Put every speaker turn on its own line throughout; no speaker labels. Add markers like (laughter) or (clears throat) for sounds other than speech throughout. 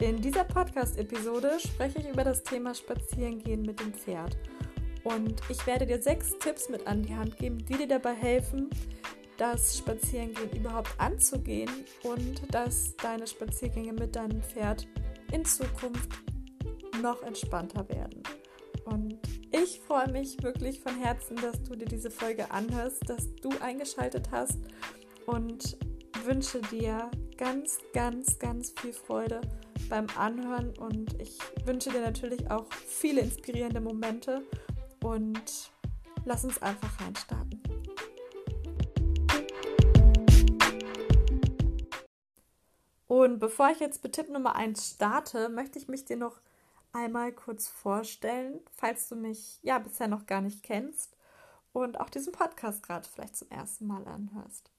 In dieser Podcast-Episode spreche ich über das Thema Spazierengehen mit dem Pferd. Und ich werde dir sechs Tipps mit an die Hand geben, die dir dabei helfen, das Spazierengehen überhaupt anzugehen und dass deine Spaziergänge mit deinem Pferd in Zukunft noch entspannter werden. Und ich freue mich wirklich von Herzen, dass du dir diese Folge anhörst, dass du eingeschaltet hast und wünsche dir ganz, ganz, ganz viel Freude beim Anhören und ich wünsche dir natürlich auch viele inspirierende Momente und lass uns einfach reinstarten. Und bevor ich jetzt mit Tipp Nummer 1 starte, möchte ich mich dir noch einmal kurz vorstellen, falls du mich ja bisher noch gar nicht kennst und auch diesen Podcast gerade vielleicht zum ersten Mal anhörst.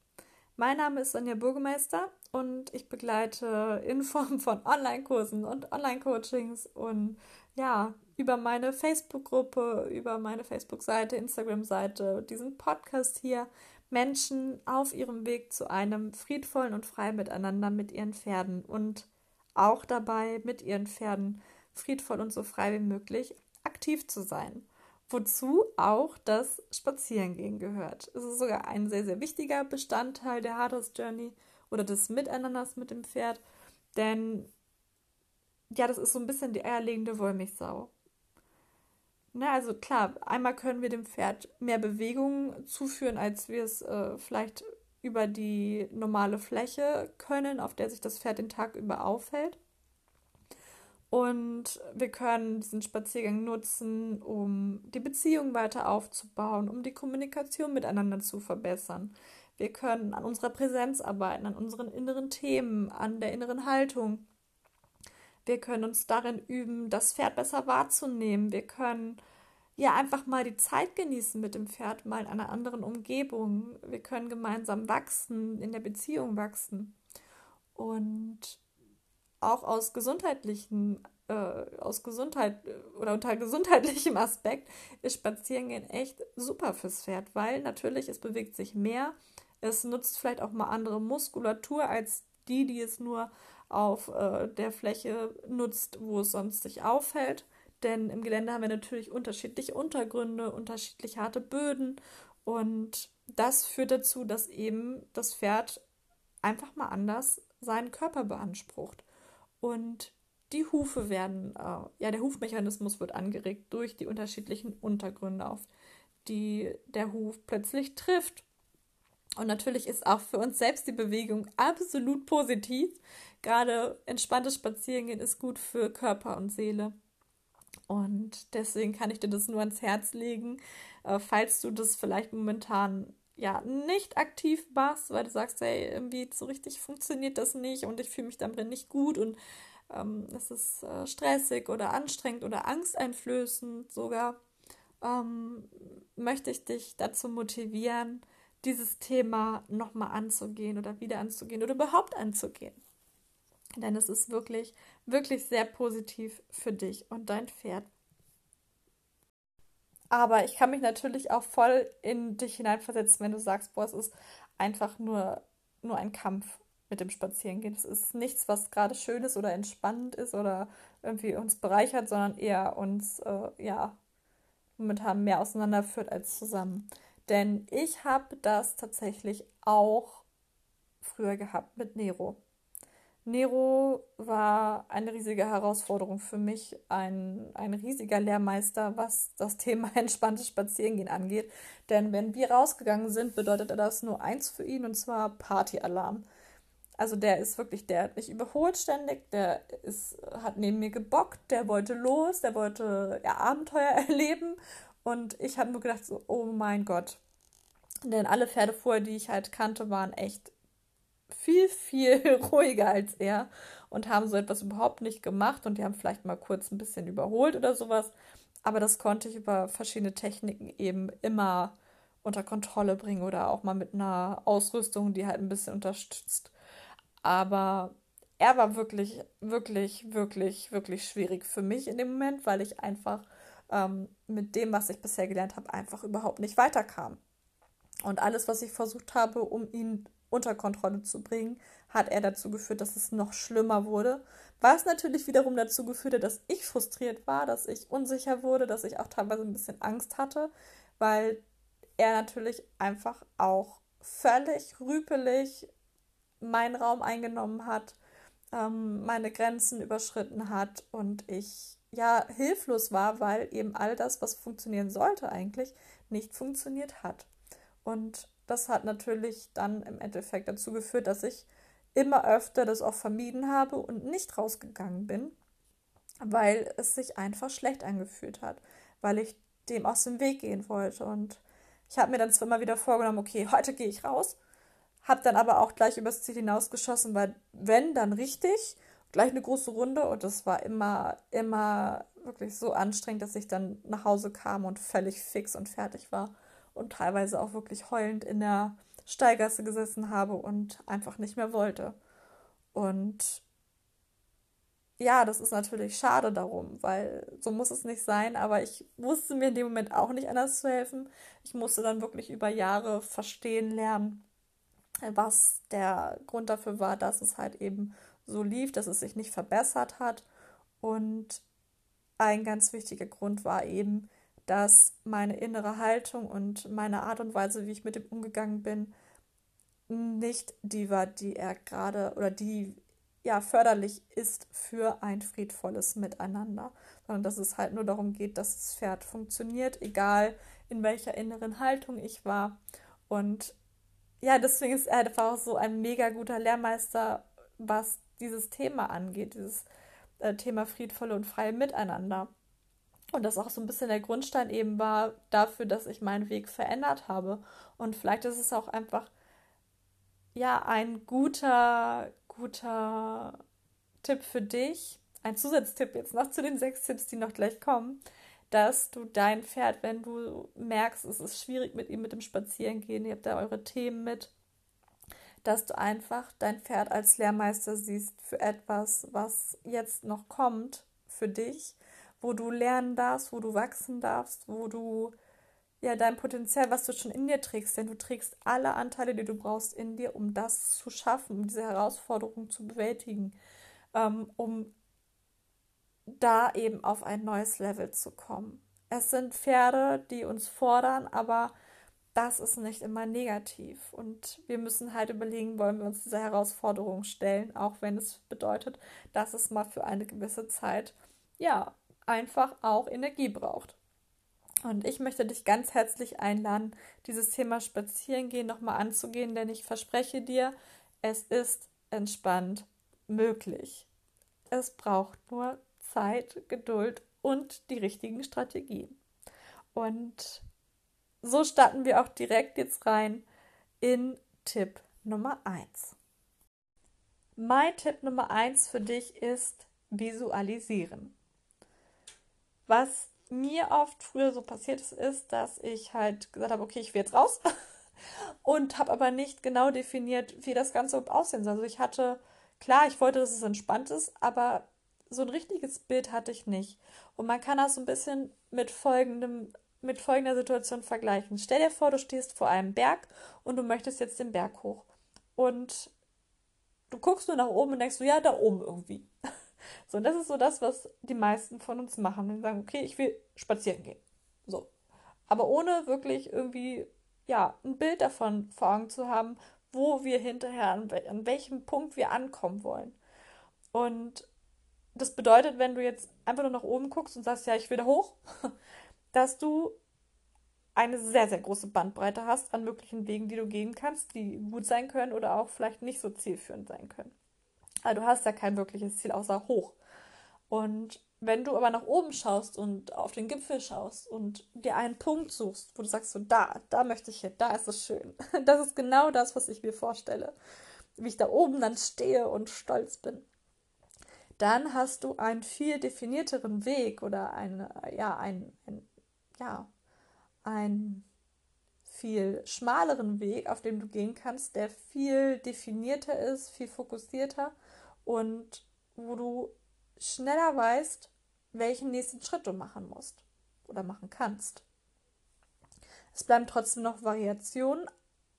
Mein Name ist Sonja Bürgermeister und ich begleite in Form von Online-Kursen und Online-Coachings und ja, über meine Facebook-Gruppe, über meine Facebook-Seite, Instagram-Seite, diesen Podcast hier Menschen auf ihrem Weg zu einem friedvollen und freien Miteinander mit ihren Pferden und auch dabei mit ihren Pferden friedvoll und so frei wie möglich aktiv zu sein wozu auch das Spazierengehen gehört. Es ist sogar ein sehr, sehr wichtiger Bestandteil der Hardhouse Journey oder des Miteinanders mit dem Pferd, denn ja, das ist so ein bisschen die eierlegende Wollmilchsau. Na, also klar, einmal können wir dem Pferd mehr Bewegung zuführen, als wir es äh, vielleicht über die normale Fläche können, auf der sich das Pferd den Tag über aufhält. Und wir können diesen Spaziergang nutzen, um die Beziehung weiter aufzubauen, um die Kommunikation miteinander zu verbessern. Wir können an unserer Präsenz arbeiten, an unseren inneren Themen, an der inneren Haltung. Wir können uns darin üben, das Pferd besser wahrzunehmen. Wir können ja einfach mal die Zeit genießen mit dem Pferd, mal in einer anderen Umgebung. Wir können gemeinsam wachsen, in der Beziehung wachsen. Und auch aus gesundheitlichen, äh, aus Gesundheit oder unter gesundheitlichem Aspekt ist Spazierengehen echt super fürs Pferd, weil natürlich es bewegt sich mehr. Es nutzt vielleicht auch mal andere Muskulatur als die, die es nur auf äh, der Fläche nutzt, wo es sonst sich aufhält. Denn im Gelände haben wir natürlich unterschiedliche Untergründe, unterschiedlich harte Böden und das führt dazu, dass eben das Pferd einfach mal anders seinen Körper beansprucht und die Hufe werden, äh, ja, der Hufmechanismus wird angeregt durch die unterschiedlichen Untergründe, auf die der Huf plötzlich trifft. Und natürlich ist auch für uns selbst die Bewegung absolut positiv. Gerade entspanntes Spazierengehen ist gut für Körper und Seele. Und deswegen kann ich dir das nur ans Herz legen, äh, falls du das vielleicht momentan ja nicht aktiv machst, weil du sagst, hey, irgendwie so richtig funktioniert das nicht und ich fühle mich damit nicht gut und ähm, es ist äh, stressig oder anstrengend oder angsteinflößend sogar, ähm, möchte ich dich dazu motivieren, dieses Thema nochmal anzugehen oder wieder anzugehen oder überhaupt anzugehen. Denn es ist wirklich, wirklich sehr positiv für dich und dein Pferd. Aber ich kann mich natürlich auch voll in dich hineinversetzen, wenn du sagst, boah, es ist einfach nur, nur ein Kampf mit dem Spazierengehen. Es ist nichts, was gerade schön ist oder entspannend ist oder irgendwie uns bereichert, sondern eher uns, äh, ja, momentan mehr auseinanderführt als zusammen. Denn ich habe das tatsächlich auch früher gehabt mit Nero. Nero war eine riesige Herausforderung für mich, ein, ein riesiger Lehrmeister, was das Thema (laughs) entspanntes Spazierengehen angeht. Denn wenn wir rausgegangen sind, bedeutete das nur eins für ihn, und zwar Partyalarm. Also der ist wirklich, der hat mich überholt ständig, der ist, hat neben mir gebockt, der wollte los, der wollte ja, Abenteuer (laughs) erleben. Und ich habe nur gedacht, so, oh mein Gott. Denn alle Pferde vorher, die ich halt kannte, waren echt viel, viel (laughs) ruhiger als er und haben so etwas überhaupt nicht gemacht und die haben vielleicht mal kurz ein bisschen überholt oder sowas. Aber das konnte ich über verschiedene Techniken eben immer unter Kontrolle bringen oder auch mal mit einer Ausrüstung, die halt ein bisschen unterstützt. Aber er war wirklich, wirklich, wirklich, wirklich schwierig für mich in dem Moment, weil ich einfach ähm, mit dem, was ich bisher gelernt habe, einfach überhaupt nicht weiterkam. Und alles, was ich versucht habe, um ihn unter Kontrolle zu bringen, hat er dazu geführt, dass es noch schlimmer wurde. Was natürlich wiederum dazu geführt hat, dass ich frustriert war, dass ich unsicher wurde, dass ich auch teilweise ein bisschen Angst hatte, weil er natürlich einfach auch völlig rüpelig meinen Raum eingenommen hat, ähm, meine Grenzen überschritten hat und ich ja hilflos war, weil eben all das, was funktionieren sollte eigentlich, nicht funktioniert hat. Und das hat natürlich dann im Endeffekt dazu geführt, dass ich immer öfter das auch vermieden habe und nicht rausgegangen bin, weil es sich einfach schlecht angefühlt hat, weil ich dem aus dem Weg gehen wollte. Und ich habe mir dann zwar immer wieder vorgenommen, okay, heute gehe ich raus, habe dann aber auch gleich übers Ziel hinausgeschossen, weil wenn, dann richtig, gleich eine große Runde und das war immer, immer wirklich so anstrengend, dass ich dann nach Hause kam und völlig fix und fertig war und teilweise auch wirklich heulend in der Steigasse gesessen habe und einfach nicht mehr wollte. Und ja, das ist natürlich schade darum, weil so muss es nicht sein, aber ich wusste mir in dem Moment auch nicht anders zu helfen. Ich musste dann wirklich über Jahre verstehen lernen, was der Grund dafür war, dass es halt eben so lief, dass es sich nicht verbessert hat. Und ein ganz wichtiger Grund war eben, dass meine innere Haltung und meine Art und Weise, wie ich mit ihm umgegangen bin, nicht die war, die er gerade oder die ja förderlich ist für ein friedvolles Miteinander, sondern dass es halt nur darum geht, dass das Pferd funktioniert, egal in welcher inneren Haltung ich war. Und ja, deswegen ist er einfach auch so ein mega guter Lehrmeister, was dieses Thema angeht, dieses äh, Thema friedvolle und freie Miteinander. Und das auch so ein bisschen der Grundstein eben war dafür, dass ich meinen Weg verändert habe. Und vielleicht ist es auch einfach, ja, ein guter, guter Tipp für dich, ein Zusatztipp jetzt noch zu den sechs Tipps, die noch gleich kommen, dass du dein Pferd, wenn du merkst, es ist schwierig mit ihm mit dem Spazierengehen, ihr habt da eure Themen mit, dass du einfach dein Pferd als Lehrmeister siehst für etwas, was jetzt noch kommt für dich, wo du lernen darfst, wo du wachsen darfst, wo du ja dein Potenzial, was du schon in dir trägst, denn du trägst alle Anteile, die du brauchst in dir, um das zu schaffen, um diese Herausforderung zu bewältigen, ähm, um da eben auf ein neues Level zu kommen. Es sind Pferde, die uns fordern, aber das ist nicht immer negativ. Und wir müssen halt überlegen, wollen wir uns dieser Herausforderung stellen, auch wenn es bedeutet, dass es mal für eine gewisse Zeit, ja, einfach auch Energie braucht. Und ich möchte dich ganz herzlich einladen, dieses Thema Spazierengehen nochmal anzugehen, denn ich verspreche dir, es ist entspannt möglich. Es braucht nur Zeit, Geduld und die richtigen Strategien. Und so starten wir auch direkt jetzt rein in Tipp Nummer 1. Mein Tipp Nummer 1 für dich ist visualisieren. Was mir oft früher so passiert ist, ist, dass ich halt gesagt habe, okay, ich will jetzt raus (laughs) und habe aber nicht genau definiert, wie das Ganze aussehen soll. Also ich hatte, klar, ich wollte, dass es entspannt ist, aber so ein richtiges Bild hatte ich nicht. Und man kann das so ein bisschen mit folgendem, mit folgender Situation vergleichen. Stell dir vor, du stehst vor einem Berg und du möchtest jetzt den Berg hoch. Und du guckst nur nach oben und denkst so, ja, da oben irgendwie. (laughs) So, und das ist so das, was die meisten von uns machen. Und sagen, okay, ich will spazieren gehen. So. Aber ohne wirklich irgendwie, ja, ein Bild davon vor Augen zu haben, wo wir hinterher, an, an welchem Punkt wir ankommen wollen. Und das bedeutet, wenn du jetzt einfach nur nach oben guckst und sagst, ja, ich will da hoch, (laughs) dass du eine sehr, sehr große Bandbreite hast an möglichen Wegen, die du gehen kannst, die gut sein können oder auch vielleicht nicht so zielführend sein können. Also du hast ja kein wirkliches Ziel außer hoch. Und wenn du aber nach oben schaust und auf den Gipfel schaust und dir einen Punkt suchst, wo du sagst, so da, da möchte ich hin, da ist es schön. (laughs) Das ist genau das, was ich mir vorstelle. Wie ich da oben dann stehe und stolz bin dann hast du einen viel definierteren Weg oder ein, ja, ein, ein, ja, ein viel schmaleren Weg, auf dem du gehen kannst, der viel definierter ist, viel fokussierter und wo du schneller weißt, welchen nächsten Schritt du machen musst oder machen kannst. Es bleiben trotzdem noch Variationen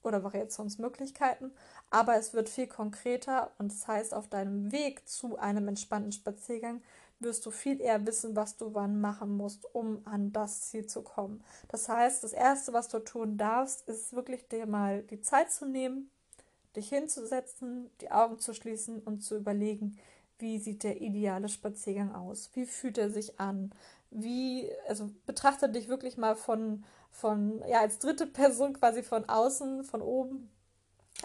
oder Variationsmöglichkeiten, aber es wird viel konkreter und das heißt, auf deinem Weg zu einem entspannten Spaziergang wirst du viel eher wissen, was du wann machen musst, um an das Ziel zu kommen. Das heißt, das Erste, was du tun darfst, ist wirklich dir mal die Zeit zu nehmen, dich hinzusetzen, die Augen zu schließen und zu überlegen, wie sieht der ideale Spaziergang aus? Wie fühlt er sich an? Wie, also betrachte dich wirklich mal von, von, ja, als dritte Person quasi von außen, von oben.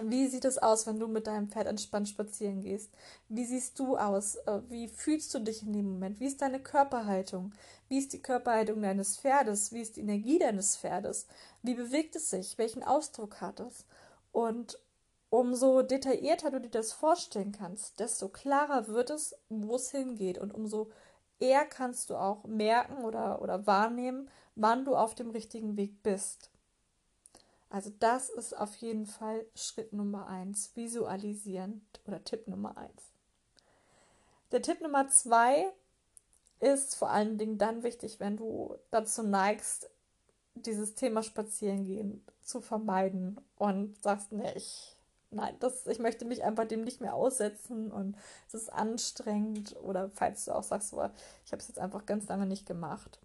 Wie sieht es aus, wenn du mit deinem Pferd entspannt spazieren gehst? Wie siehst du aus? Äh, wie fühlst du dich in dem Moment? Wie ist deine Körperhaltung? Wie ist die Körperhaltung deines Pferdes? Wie ist die Energie deines Pferdes? Wie bewegt es sich? Welchen Ausdruck hat es? Und umso detaillierter du dir das vorstellen kannst, desto klarer wird es, wo es hingeht. Und umso eher kannst du auch merken oder, oder wahrnehmen, wann du auf dem richtigen Weg bist. Also das ist auf jeden Fall Schritt Nummer eins, visualisieren oder Tipp Nummer eins. Der Tipp Nummer zwei ist vor allen Dingen dann wichtig, wenn du dazu neigst, dieses Thema Spazierengehen zu vermeiden und sagst, nee, ich nein, das, ich möchte mich einfach dem nicht mehr aussetzen und es ist anstrengend. Oder falls du auch sagst, oh, ich habe es jetzt einfach ganz lange nicht gemacht.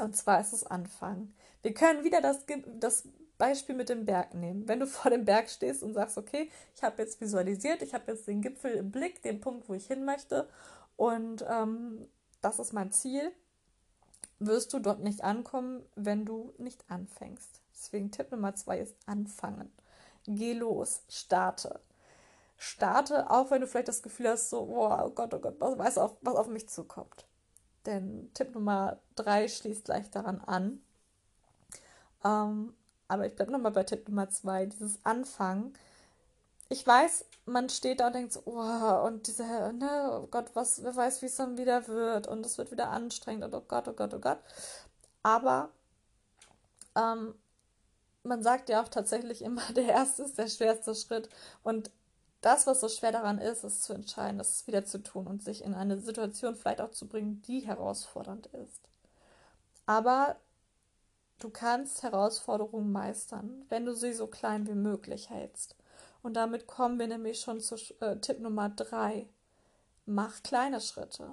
Und zwar ist es Anfangen. Wir können wieder das, das Beispiel mit dem Berg nehmen. Wenn du (laughs) vor dem Berg stehst und sagst, okay, ich habe jetzt visualisiert, ich habe jetzt den Gipfel im Blick, den Punkt, wo ich hin möchte und ähm, das ist mein Ziel, wirst du dort nicht ankommen, wenn du nicht anfängst. Deswegen Tipp Nummer zwei ist anfangen geh los, starte. Starte, auch wenn du vielleicht das Gefühl hast, so, oh Gott, oh Gott, was weiß auch, was auf mich zukommt. Denn Tipp Nummer drei schließt gleich daran an. Ähm, aber ich bleibe nochmal bei Tipp Nummer zwei, dieses Anfangen. Ich weiß, man steht da und denkt so, oh, und diese, ne, oh Gott, was, wer weiß, wie es dann wieder wird und es wird wieder anstrengend und oh Gott, oh Gott, oh Gott. Aber ähm, man sagt ja auch tatsächlich (laughs) immer, der erste ist der schwerste Schritt. Und das, was so schwer daran ist, ist zu entscheiden, das wieder zu tun und sich in eine Situation vielleicht auch zu bringen, die herausfordernd ist. Aber du kannst Herausforderungen meistern, wenn du sie so klein wie möglich hältst. Und damit kommen wir nämlich schon zu äh, Tipp Nummer drei. Mach kleine Schritte.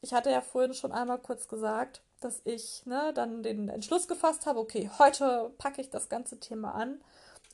Ich hatte ja vorhin schon einmal kurz gesagt, dass ich ne, dann den Entschluss gefasst habe, okay, heute packe ich das ganze Thema an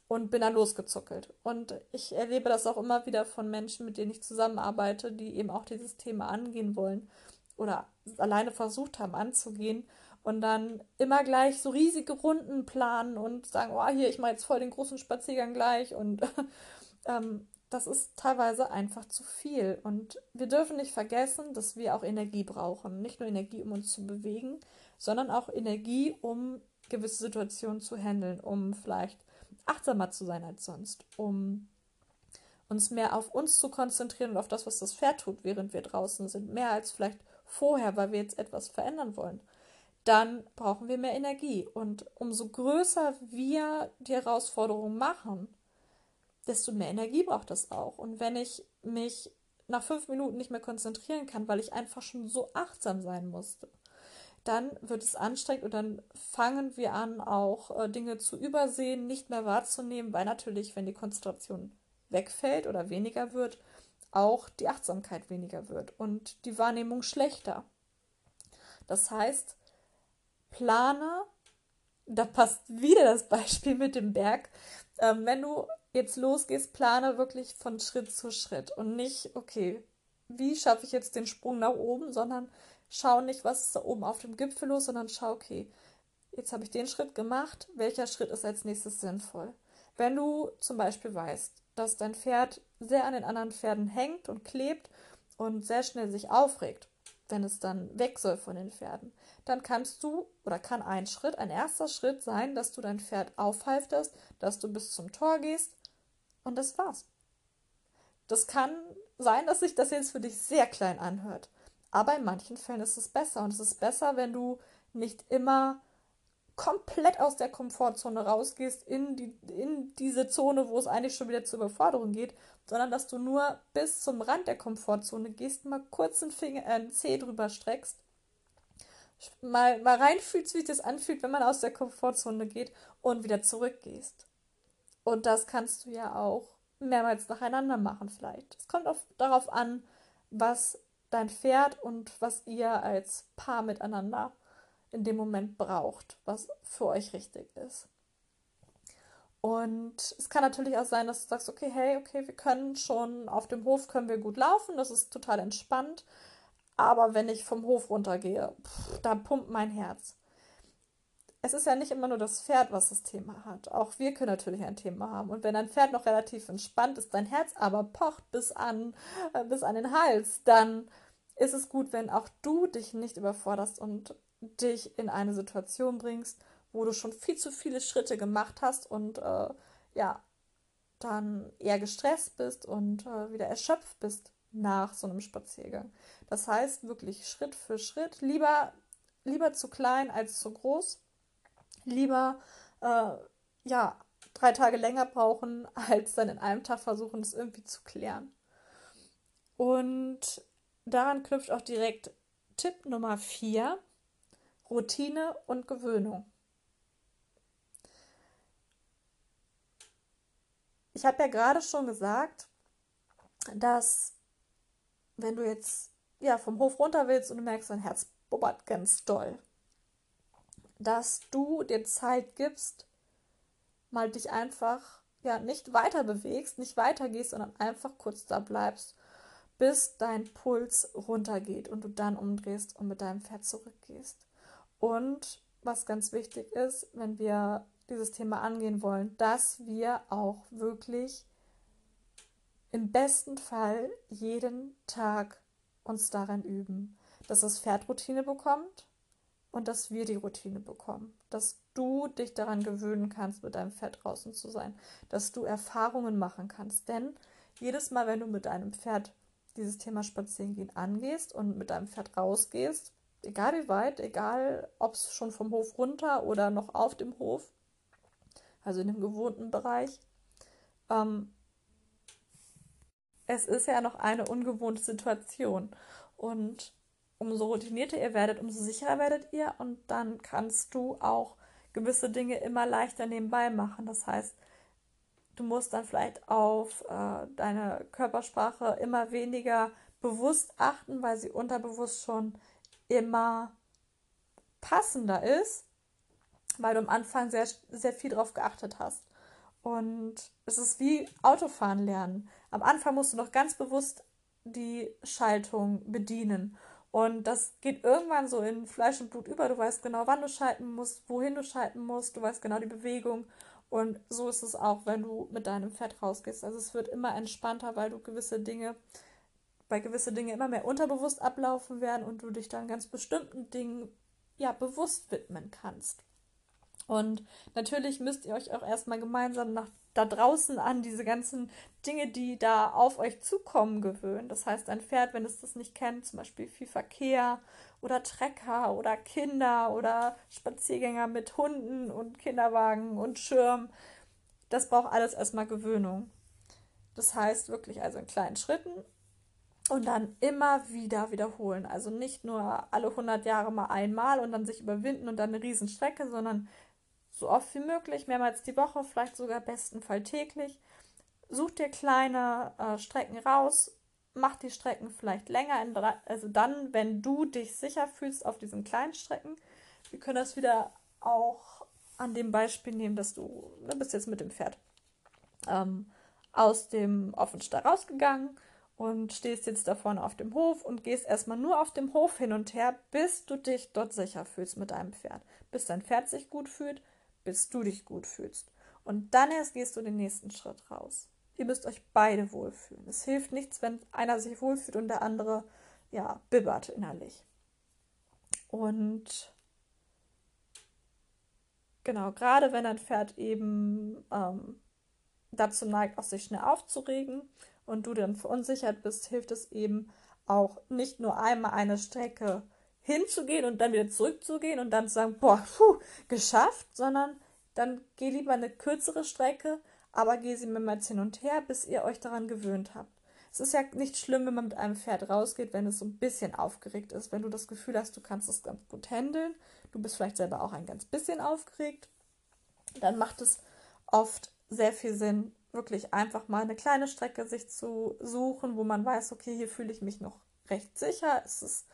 und bin dann losgezuckelt. Und ich erlebe das auch immer wieder von Menschen, mit denen ich zusammenarbeite, die eben auch dieses Thema angehen wollen oder alleine versucht haben anzugehen und dann immer gleich so riesige Runden planen und sagen, oh, hier, ich mache jetzt voll den großen Spaziergang gleich und (laughs) ähm, das ist teilweise einfach zu viel. Und wir dürfen nicht vergessen, dass wir auch Energie brauchen. Nicht nur Energie, um uns zu bewegen, sondern auch Energie, um gewisse Situationen zu handeln, um vielleicht achtsamer zu sein als sonst, um uns mehr auf uns zu konzentrieren und auf das, was das Pferd tut, während wir draußen sind, mehr als vielleicht vorher, weil wir jetzt etwas verändern wollen, dann brauchen wir mehr Energie. Und umso größer wir die Herausforderung machen, desto mehr Energie braucht das auch. Und wenn ich mich nach fünf Minuten nicht mehr konzentrieren kann, weil ich einfach schon so achtsam sein musste, dann wird es anstrengend und dann fangen wir an, auch äh, Dinge zu übersehen, nicht mehr wahrzunehmen, weil natürlich, wenn die Konzentration wegfällt oder weniger wird, auch die Achtsamkeit weniger wird und die Wahrnehmung schlechter. Das heißt, plane, da passt wieder das Beispiel mit dem Berg, ähm, wenn du jetzt losgehst, plane wirklich von Schritt zu Schritt und nicht, okay, wie schaffe ich jetzt den Sprung nach oben, sondern schau nicht, was ist da oben auf dem Gipfel los, sondern schau, okay, jetzt habe ich den Schritt gemacht, welcher Schritt ist als nächstes sinnvoll? Wenn du zum Beispiel weißt, dass dein Pferd sehr an den anderen Pferden hängt und klebt und sehr schnell sich aufregt, wenn es dann weg soll von den Pferden, dann kannst du oder kann ein Schritt, ein erster Schritt sein, dass du dein Pferd aufhalftest, dass du bis zum Tor gehst und das war's. Das kann sein, dass sich das jetzt für dich sehr klein anhört. Aber in manchen Fällen ist es besser. Und es ist besser, wenn du nicht immer komplett aus der Komfortzone rausgehst in, die, in diese Zone, wo es eigentlich schon wieder zur Überforderung geht, sondern dass du nur bis zum Rand der Komfortzone gehst, mal kurz einen, Finger, äh, einen Zeh drüber streckst, mal, mal reinfühlst, wie sich das anfühlt, wenn man aus der Komfortzone geht und wieder zurückgehst. Und das kannst du ja auch mehrmals nacheinander machen vielleicht. Es kommt auf, darauf an, was dein Pferd und was ihr als Paar miteinander in dem Moment braucht, was für euch richtig ist. Und es kann natürlich auch sein, dass du sagst, okay, hey, okay, wir können schon auf dem Hof können wir gut laufen, das ist total entspannt. Aber wenn ich vom Hof runtergehe, pff, da pumpt mein Herz. Es ist ja nicht immer nur das Pferd, was das Thema hat. Auch wir können natürlich ein Thema haben. Und wenn ein Pferd noch relativ entspannt ist, dein Herz aber pocht bis an, äh, bis an den Hals, dann ist es gut, wenn auch du dich nicht überforderst und dich in eine Situation bringst, wo du schon viel zu viele Schritte gemacht hast und äh, ja, dann eher gestresst bist und äh, wieder erschöpft bist nach so einem Spaziergang. Das heißt wirklich Schritt für Schritt, lieber, lieber zu klein als zu groß, lieber äh, ja, drei Tage länger brauchen, (laughs) als dann in einem Tag versuchen, das irgendwie zu klären. Und daran knüpft auch direkt Tipp Nummer 4, Routine und Gewöhnung. Ich habe ja gerade schon gesagt, dass wenn du jetzt ja vom Hof runter willst und du merkst, dein Herz bubbert ganz doll, dass du dir Zeit gibst, mal dich einfach ja nicht weiter bewegst, nicht weitergehst, sondern einfach kurz da bleibst bis dein Puls runtergeht und du dann umdrehst und mit deinem Pferd zurückgehst. Und was ganz wichtig ist, wenn wir dieses Thema angehen wollen, dass wir auch wirklich im besten Fall jeden Tag uns daran üben, dass das Pferd Routine bekommt und dass wir die Routine bekommen, dass du dich daran gewöhnen kannst, mit deinem Pferd draußen zu sein, dass du Erfahrungen machen kannst, denn jedes Mal, wenn du mit deinem Pferd dieses Thema Spazierengehen angehst und mit deinem Pferd rausgehst, egal wie weit, egal ob es schon vom Hof runter oder noch auf dem Hof, also in dem gewohnten Bereich, ähm, es ist ja noch eine ungewohnte Situation. Und umso routinierter ihr werdet, umso sicherer werdet ihr und dann kannst du auch gewisse Dinge immer leichter nebenbei machen. Das heißt, Du musst dann vielleicht auf äh, deine Körpersprache immer weniger bewusst achten, weil sie unterbewusst schon immer passender ist, weil du am Anfang sehr, sehr viel drauf geachtet hast. Und es ist wie Autofahren lernen. Am Anfang musst du noch ganz bewusst die Schaltung bedienen. Und das geht irgendwann so in Fleisch und Blut über. Du weißt genau, wann du schalten musst, wohin du schalten musst. Du weißt genau die Bewegung. Und so ist es auch, wenn du mit deinem Pferd rausgehst. Also es wird immer entspannter, weil du gewisse Dinge, bei gewisse Dinge immer mehr unterbewusst ablaufen werden und du dich dann ganz bestimmten Dingen ja bewusst widmen kannst. Und natürlich müsst ihr euch auch erstmal gemeinsam nach da draußen an diese ganzen Dinge, die da auf euch zukommen, gewöhnen. Das heißt, ein Pferd, wenn es das nicht kennt, zum Beispiel viel Verkehr oder Trecker oder Kinder oder Spaziergänger mit Hunden und Kinderwagen und Schirm, das braucht alles erstmal Gewöhnung. Das heißt wirklich also in kleinen Schritten und dann immer wieder wiederholen. Also nicht nur alle 100 Jahre mal einmal und dann sich überwinden und dann eine Riesenstrecke, sondern so oft wie möglich, mehrmals die Woche, vielleicht sogar bestenfalls täglich. Such dir kleine äh, Strecken raus, mach die Strecken vielleicht länger, in, also dann, wenn du dich sicher fühlst auf diesen kleinen Strecken. Wir können das wieder auch an dem Beispiel nehmen, dass du, du ne, bist jetzt mit dem Pferd ähm, aus dem Offenstall rausgegangen und stehst jetzt da vorne auf dem Hof und gehst erstmal nur auf dem Hof hin und her, bis du dich dort sicher fühlst mit deinem Pferd. Bis dein Pferd sich gut fühlt, bis du dich gut fühlst. Und dann erst gehst du den nächsten Schritt raus. Ihr müsst euch beide wohlfühlen. Es hilft nichts, wenn einer sich wohlfühlt und der andere, ja, bibbert innerlich. Und genau, gerade wenn ein Pferd eben ähm, dazu neigt, auch sich schnell aufzuregen und du dann verunsichert bist, hilft es eben auch nicht nur einmal eine Strecke hinzugehen und dann wieder zurückzugehen und dann zu sagen, boah, puh, geschafft, sondern dann geh lieber eine kürzere Strecke, aber geh sie mehrmals hin und her, bis ihr euch daran gewöhnt habt. Es ist ja nicht schlimm, wenn man mit einem Pferd rausgeht, wenn es so ein bisschen aufgeregt ist, wenn du das Gefühl hast, du kannst es ganz gut handeln, du bist vielleicht selber auch ein ganz bisschen aufgeregt, dann macht es oft sehr viel Sinn, wirklich einfach mal eine kleine Strecke sich zu suchen, wo man weiß, okay, hier fühle ich mich noch recht sicher. Es, ist,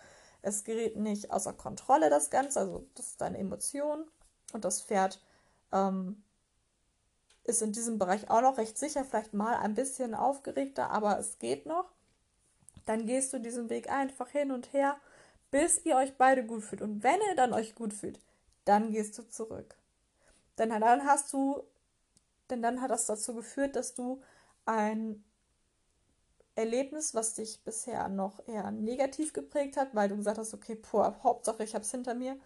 es gerät nicht außer Kontrolle, das Ganze. Also, das ist deine Emotion. Und das Pferd ähm, ist in diesem Bereich auch noch recht sicher, vielleicht mal ein bisschen aufgeregter, aber es geht noch. Dann gehst du diesen Weg einfach hin und her, bis ihr euch beide gut fühlt. Und wenn ihr dann euch gut fühlt, dann gehst du zurück. Denn dann hast du, denn dann hat das dazu geführt, dass du ein Erlebnis, was dich bisher noch eher negativ geprägt hat, weil du gesagt hast, okay, boah, Hauptsache ich habe es hinter mir,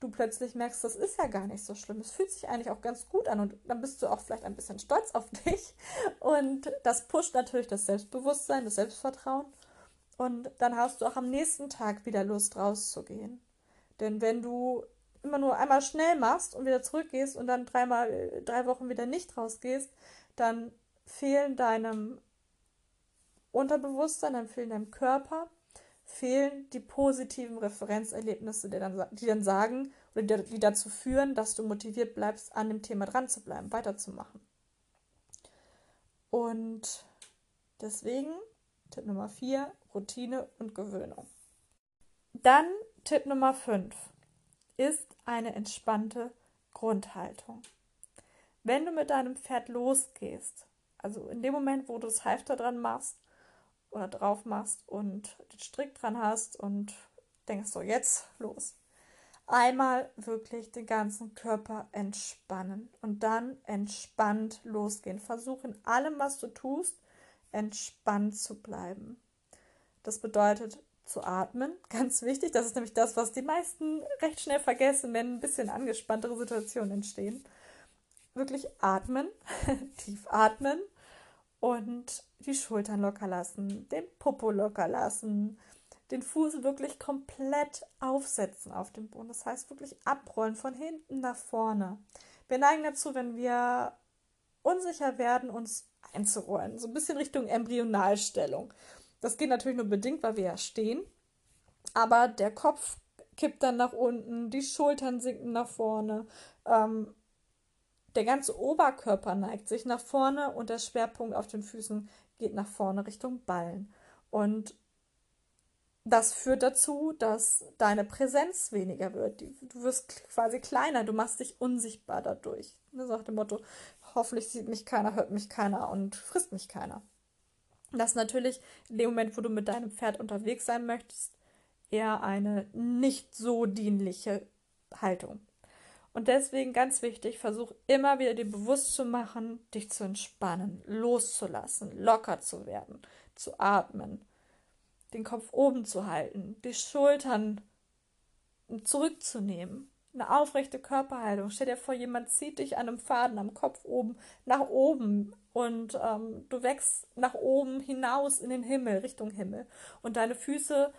du plötzlich merkst, das ist ja gar nicht so schlimm. Es fühlt sich eigentlich auch ganz gut an und dann bist du auch vielleicht ein bisschen stolz auf (laughs) dich. Und das pusht natürlich das Selbstbewusstsein, das Selbstvertrauen. Und dann hast du auch am nächsten Tag wieder Lust rauszugehen. Denn wenn du immer nur einmal schnell machst und wieder zurückgehst und dann dreimal, drei Wochen wieder nicht rausgehst, dann fehlen deinem Unterbewusstsein, dann fehlen deinem Körper fehlen die positiven Referenzerlebnisse, die dann, die dann sagen oder die, dazu führen, dass du motiviert bleibst, an dem Thema dran zu bleiben, weiterzumachen. Und deswegen Tipp Nummer 4, Routine und Gewöhnung. Dann Tipp Nummer 5 ist eine entspannte Grundhaltung. Wenn du mit deinem Pferd losgehst, also in dem Moment, wo du das Halfter dran machst, oder drauf machst und den Strick dran hast und denkst so, jetzt los. Einmal wirklich den ganzen Körper entspannen und dann entspannt losgehen. Versuch in allem, was du tust, entspannt zu bleiben. Das bedeutet zu atmen, (laughs) ganz wichtig. Das ist nämlich das, was die meisten recht schnell vergessen, wenn ein bisschen angespanntere Situationen entstehen. Wirklich atmen, (laughs) tief atmen und die Schultern locker lassen, den Popo locker lassen, den Fuß wirklich komplett aufsetzen auf dem Boden. Das heißt wirklich abrollen von hinten nach vorne. Wir neigen dazu, wenn wir unsicher werden, uns einzurollen, so ein bisschen Richtung Embryonalstellung. Das geht natürlich nur bedingt, weil wir ja stehen, aber der Kopf kippt dann nach unten, die Schultern sinken nach vorne. Ähm, der ganze Oberkörper neigt sich nach vorne und der Schwerpunkt auf den Füßen geht nach vorne Richtung Ballen. Und das führt dazu, dass deine Präsenz weniger wird. Du wirst quasi kleiner, du machst dich unsichtbar dadurch. Das sagt dem Motto, hoffentlich sieht mich keiner, hört mich keiner und frisst mich keiner. Das ist natürlich in dem Moment, wo du mit deinem Pferd unterwegs sein möchtest, eher eine nicht so dienliche Haltung. Und deswegen ganz wichtig, versuch immer wieder dir bewusst zu machen, dich zu entspannen, loszulassen, locker zu werden, zu atmen, den Kopf oben zu halten, die Schultern zurückzunehmen, eine aufrechte Körperhaltung. Stell dir vor, jemand zieht dich an einem Faden am Kopf oben nach oben und ähm, du wächst nach oben hinaus in den Himmel, Richtung Himmel. Und deine Füße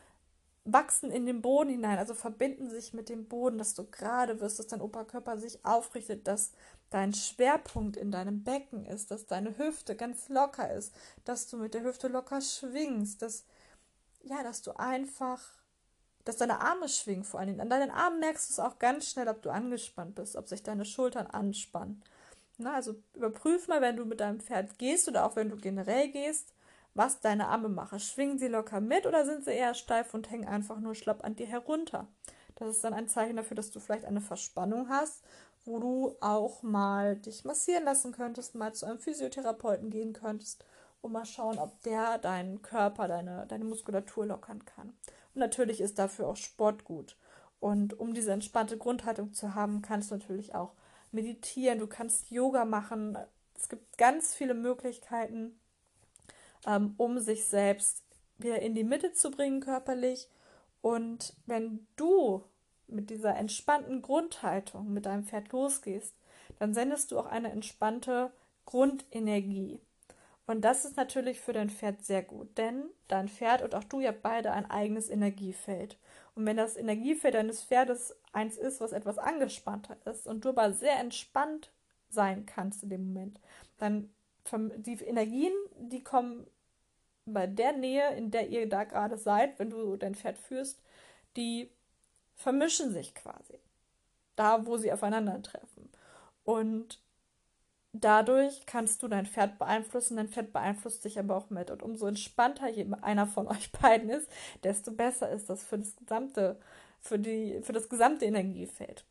wachsen in den Boden hinein, also verbinden sich mit dem Boden, dass du gerade wirst, dass dein Oberkörper sich aufrichtet, dass dein Schwerpunkt in deinem Becken ist, dass deine Hüfte ganz locker ist, dass du mit der Hüfte locker schwingst, dass ja, dass du einfach, dass deine Arme schwingen vor allen Dingen. An deinen Armen merkst du es auch ganz schnell, ob du angespannt bist, ob sich deine Schultern anspannen. Na, also überprüf mal, wenn du mit deinem Pferd gehst oder auch wenn du generell gehst, was deine Arme machen. Schwingen sie locker mit oder sind sie eher steif und hängen einfach nur schlapp an dir herunter? Das ist dann ein Zeichen dafür, dass du vielleicht eine Verspannung hast, wo du auch mal dich massieren lassen könntest, mal zu einem Physiotherapeuten gehen könntest und mal schauen, ob der deinen Körper, deine, deine Muskulatur lockern kann. Und natürlich ist dafür auch Sport gut. Und um diese entspannte Grundhaltung zu haben, kannst du natürlich auch meditieren, du kannst Yoga machen. Es gibt ganz viele Möglichkeiten, ähm, um sich selbst wieder in die Mitte zu bringen körperlich. Und wenn du mit dieser entspannten Grundhaltung mit deinem Pferd losgehst, dann sendest du auch eine entspannte Grundenergie. Und das ist natürlich für dein Pferd sehr gut, denn dein Pferd und auch du, habt beide ein eigenes Energiefeld. Und wenn das Energiefeld deines Pferdes eins ist, was etwas angespannter ist und du aber sehr entspannt sein kannst in dem Moment, dann die Energien, die kommen bei der Nähe, in der ihr da gerade seid, wenn du dein Pferd führst, die vermischen sich quasi. Da, wo sie aufeinandertreffen. Und dadurch kannst du dein Pferd beeinflussen, dein Pferd beeinflusst dich aber auch mit. Und umso entspannter einer von (laughs) euch beiden ist, desto besser ist das für das gesamte, für die, für das gesamte Energiefeld.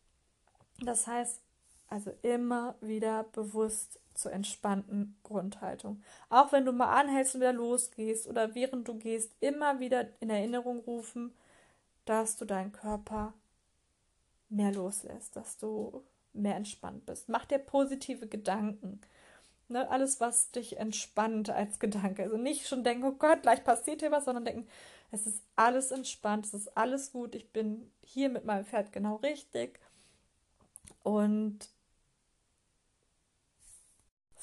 Das heißt, also immer wieder bewusst zur entspannten Grundhaltung. Auch wenn du mal anhältst und wieder losgehst oder während du gehst, immer wieder in Erinnerung rufen, dass du deinen Körper mehr loslässt, dass du mehr entspannt bist. Mach dir positive Gedanken. Ne, alles, was dich entspannt als Gedanke. Also nicht schon denken, oh Gott, gleich passiert hier was, sondern denken, es ist alles entspannt, es ist alles gut, ich bin hier mit meinem Pferd genau richtig. Und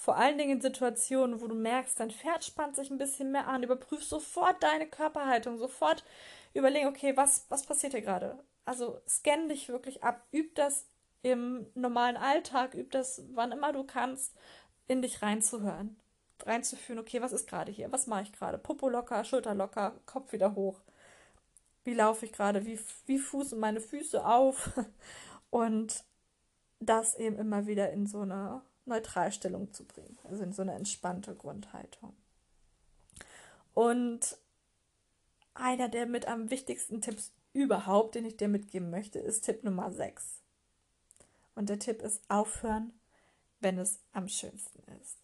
vor allen Dingen in Situationen, wo du merkst, dein Pferd spannt sich ein bisschen mehr an, überprüf sofort deine Körperhaltung, sofort überlegen, okay, was, was passiert hier gerade? Also scann dich wirklich ab, üb das im normalen Alltag, üb das, wann immer du kannst, in dich reinzuhören. Reinzuführen, okay, was ist gerade hier? Was mache ich gerade? Popo locker, Schulter locker, Kopf wieder hoch. Wie laufe ich gerade? Wie, wie fußen meine Füße auf? (laughs) Und das eben immer wieder in so eine Neutralstellung zu bringen, also in so eine entspannte Grundhaltung. Und einer der mit am wichtigsten Tipps überhaupt, den ich dir mitgeben möchte, ist Tipp Nummer 6. Und der Tipp ist aufhören, wenn es am schönsten ist.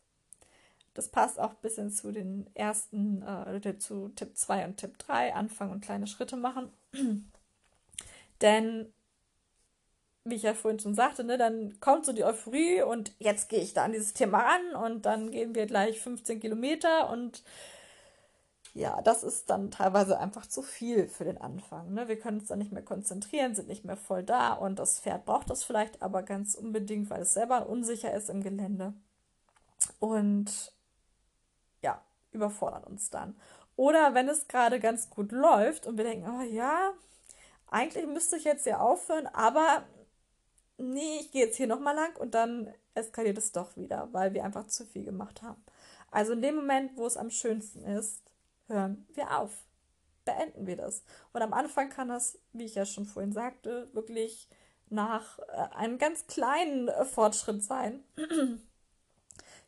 Das passt auch ein bisschen zu den ersten, äh, zu Tipp 2 und Tipp 3, anfangen und kleine Schritte machen. (clears throat) Denn wie ich ja vorhin schon sagte, ne, dann kommt so die Euphorie und jetzt gehe ich da an dieses Thema ran und dann gehen wir gleich 15 Kilometer und ja, das ist dann teilweise einfach zu viel für den Anfang. Ne? Wir können uns dann nicht mehr konzentrieren, sind nicht mehr voll da und das Pferd braucht das vielleicht aber ganz unbedingt, weil es selber unsicher ist im Gelände. Und ja, überfordert uns dann. Oder wenn es gerade ganz gut läuft und wir denken, oh ja, eigentlich müsste ich jetzt ja aufhören, aber nee, ich gehe jetzt hier nochmal lang und dann eskaliert es doch wieder, weil wir einfach zu viel gemacht haben. Also in dem Moment, wo es am schönsten ist, hören wir auf. Beenden wir das. Und am Anfang kann das, wie ich ja schon vorhin sagte, wirklich nach äh, einem ganz kleinen äh, Fortschritt sein.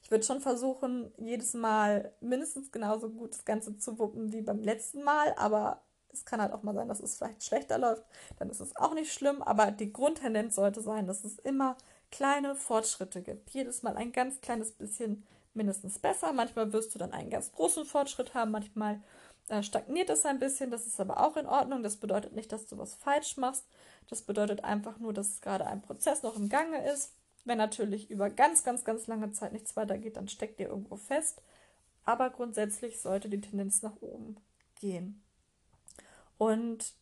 Ich würde schon versuchen, jedes Mal mindestens genauso gut das Ganze zu wuppen wie beim letzten Mal, aber es kann halt auch mal sein, dass es vielleicht schlechter läuft, dann ist es auch nicht schlimm, aber die Grundtendenz sollte sein, dass es immer kleine Fortschritte gibt. Jedes Mal ein ganz kleines bisschen mindestens besser. Manchmal wirst du dann einen ganz großen Fortschritt haben, manchmal äh, stagniert es ein bisschen, das ist aber auch in Ordnung. Das bedeutet nicht, dass du was falsch machst. Das bedeutet einfach nur, dass gerade ein Prozess noch im Gange ist. Wenn natürlich über ganz, ganz, ganz lange Zeit nichts weitergeht, dann steckt dir irgendwo fest. Aber grundsätzlich sollte die Tendenz nach oben gehen. Und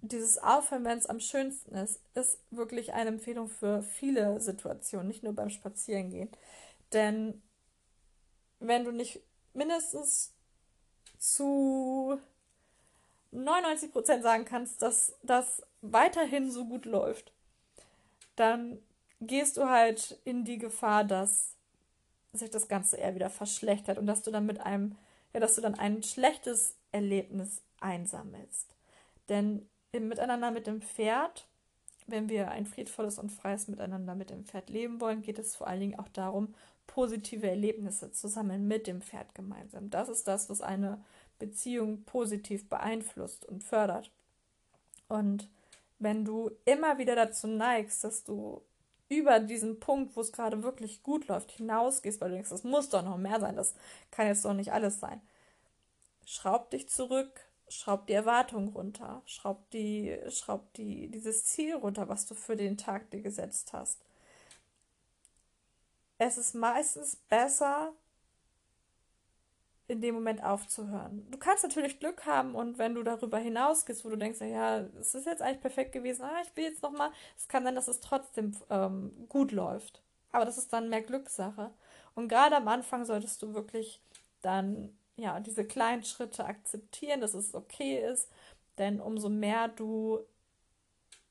dieses Aufhören, wenn es am schönsten ist, ist wirklich eine Empfehlung für viele Situationen, nicht nur beim Spazierengehen. Denn wenn du nicht mindestens zu 99% sagen kannst, dass das weiterhin so gut läuft, dann gehst du halt in die Gefahr, dass sich das Ganze eher wieder verschlechtert und dass du dann mit einem, ja, dass du dann ein schlechtes Erlebnis einsammelst. Denn im Miteinander mit dem Pferd, wenn wir ein friedvolles und freies Miteinander mit dem Pferd leben wollen, geht es vor allen Dingen auch darum, positive Erlebnisse zu sammeln mit dem Pferd gemeinsam. Das ist das, was eine Beziehung positiv beeinflusst und fördert. Und wenn du immer wieder dazu neigst, dass du über diesen Punkt, wo es gerade wirklich gut läuft, hinausgehst, weil du denkst, das muss doch noch mehr sein, das kann jetzt doch nicht alles sein, schraub dich zurück, schraub die Erwartung runter, schraub die, schraub die, dieses Ziel runter, was du für den Tag dir gesetzt hast. Es ist meistens besser, in dem Moment aufzuhören. Du kannst natürlich Glück haben und wenn du darüber hinausgehst, wo du denkst, ja, es ist jetzt eigentlich perfekt gewesen, ah, ich will jetzt nochmal, es kann sein, dass es trotzdem ähm, gut läuft. Aber das ist dann mehr Glückssache. Und gerade am Anfang solltest du wirklich dann ja, diese kleinen Schritte akzeptieren, dass es okay ist, denn umso mehr du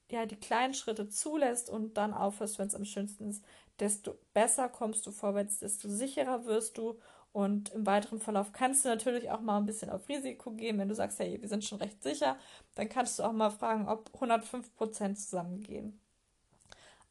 ja die kleinen Schritte zulässt und dann aufhörst, wenn es am schönsten ist, desto besser kommst du vorwärts, desto sicherer wirst du und im weiteren Verlauf kannst du natürlich auch mal ein bisschen auf Risiko gehen. Wenn du sagst, hey, wir sind schon recht sicher, dann kannst du auch mal fragen, ob 105% zusammengehen.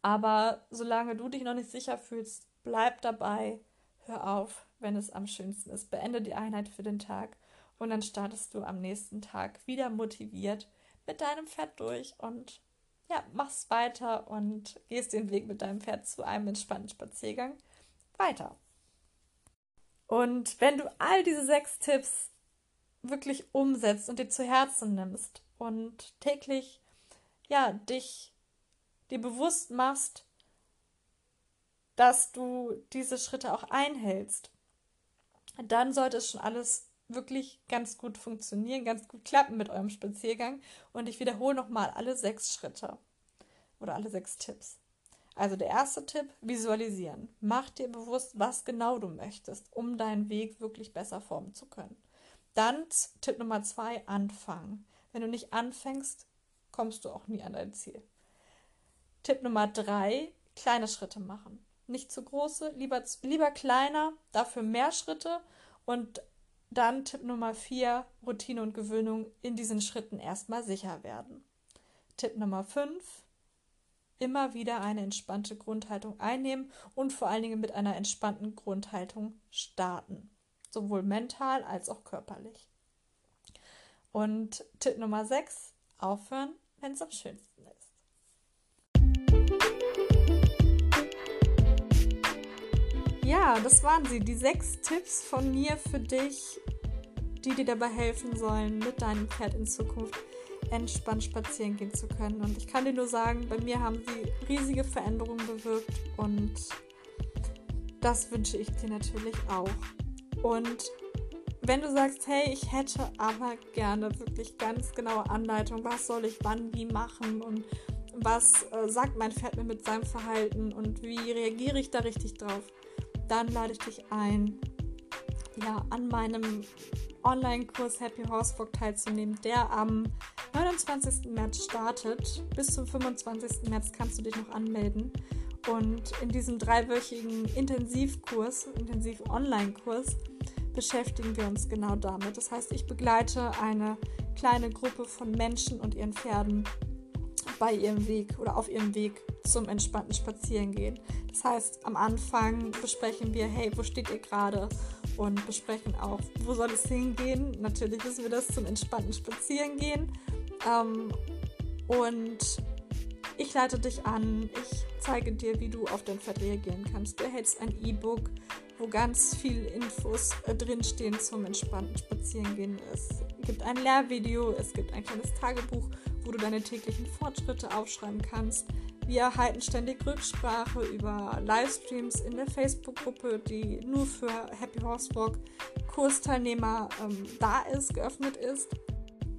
Aber solange du dich noch nicht sicher fühlst, bleib dabei, hör auf, wenn es am schönsten ist. Beende die Einheit für den Tag und dann startest du am nächsten Tag wieder motiviert mit deinem Pferd durch und ja, machst weiter und gehst den Weg mit deinem Pferd zu einem entspannten Spaziergang weiter. Und wenn du all diese sechs Tipps wirklich umsetzt und dir zu Herzen nimmst und täglich ja dich dir bewusst machst, dass du diese Schritte auch einhältst, dann sollte es schon alles wirklich ganz gut funktionieren, ganz gut klappen mit eurem Spaziergang. Und ich wiederhole nochmal alle sechs Schritte oder alle sechs Tipps. Also der erste Tipp, visualisieren. Mach dir bewusst, was genau du möchtest, um deinen Weg wirklich besser formen zu können. Dann Tipp Nummer zwei, anfangen. Wenn du nicht anfängst, kommst du auch nie an dein Ziel. Tipp Nummer drei, kleine Schritte machen. Nicht zu große, lieber, lieber kleiner, dafür mehr Schritte. Und dann Tipp Nummer vier, Routine und Gewöhnung in diesen Schritten erstmal sicher werden. Tipp Nummer fünf, immer wieder eine entspannte Grundhaltung einnehmen und vor allen Dingen mit einer entspannten Grundhaltung starten. Sowohl mental als auch körperlich. Und Tipp Nummer 6, aufhören, wenn es am schönsten Ja, das waren sie, die sechs Tipps von mir für dich, die dir dabei helfen sollen, mit deinem Pferd in Zukunft entspannt spazieren gehen zu können. Und ich kann dir nur sagen, bei mir haben sie riesige Veränderungen bewirkt und das wünsche ich dir natürlich auch. Und wenn du sagst, hey, ich hätte aber gerne wirklich ganz genaue Anleitung, was soll ich wann wie machen und was äh, sagt mein Pferd mir mit seinem Verhalten und wie reagiere ich da richtig drauf, dann lade ich dich ein, ja, an meinem Online-Kurs Happy Horsefolk teilzunehmen, der am 29. März startet. Bis zum 25. März kannst du dich noch anmelden. Und in diesem dreiwöchigen Intensivkurs, Intensiv-Online-Kurs, beschäftigen wir uns genau damit. Das heißt, ich begleite eine kleine Gruppe von Menschen und ihren Pferden bei ihrem Weg oder auf ihrem Weg zum entspannten Spazierengehen. Das heißt, am Anfang besprechen wir, hey, wo steht ihr gerade? Und besprechen auch, wo soll es hingehen? Natürlich wissen wir das zum entspannten Spazierengehen. Ähm, und ich leite dich an, ich zeige dir, wie du auf dein Pferd reagieren kannst. Du erhältst ein E-Book, wo ganz viele Infos äh, drinstehen zum entspannten Spazierengehen. Es gibt ein Lehrvideo, es gibt ein kleines Tagebuch, wo du deine täglichen Fortschritte aufschreiben kannst. Wir erhalten ständig Rücksprache über Livestreams in der Facebook-Gruppe, die nur für Happy Horse Walk Kursteilnehmer ähm, da ist, geöffnet ist.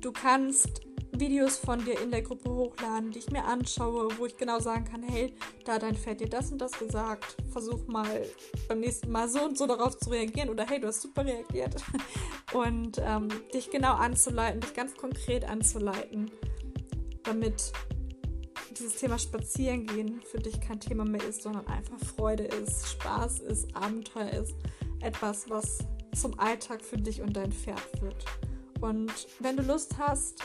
Du kannst Videos von dir in der Gruppe hochladen, die ich mir anschaue, wo ich genau sagen kann, hey, da hat dein Pferd dir das und das gesagt, versuch mal beim nächsten Mal so und so darauf zu reagieren oder hey, du hast super reagiert. (laughs) Und ähm, dich genau anzuleiten, dich ganz konkret anzuleiten, damit dieses Thema Spazierengehen für dich kein Thema mehr ist, sondern einfach Freude ist, Spaß ist, Abenteuer ist, etwas, was zum Alltag für dich und dein Pferd wird. Und wenn du Lust hast,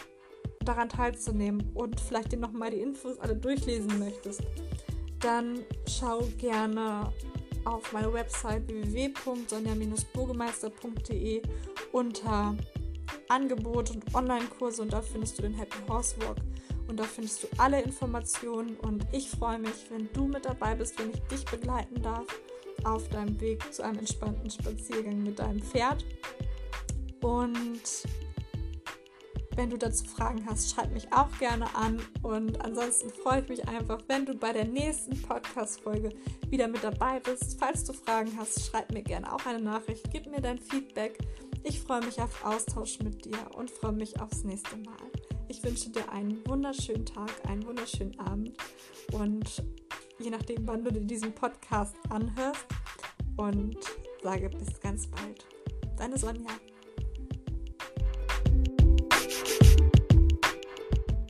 daran teilzunehmen und vielleicht dir nochmal die Infos alle durchlesen möchtest, dann schau gerne auf meine Website www.sonja-burgemeister.de unter Angebote und Online-Kurse und da findest du den Happy Horse Walk und da findest du alle Informationen und ich freue mich, wenn du mit dabei bist, wenn ich dich begleiten darf auf deinem Weg zu einem entspannten Spaziergang mit deinem Pferd. Und wenn du dazu Fragen hast, schreib mich auch gerne an. Und ansonsten freue ich mich einfach, wenn du bei der nächsten Podcast-Folge wieder mit dabei bist. Falls du Fragen hast, schreib mir gerne auch eine Nachricht, gib mir dein Feedback. Ich freue mich auf Austausch mit dir und freue mich aufs nächste Mal. Ich wünsche dir einen wunderschönen Tag, einen wunderschönen Abend und je nachdem, wann du dir diesen Podcast anhörst und sage bis ganz bald. Deine Sonja.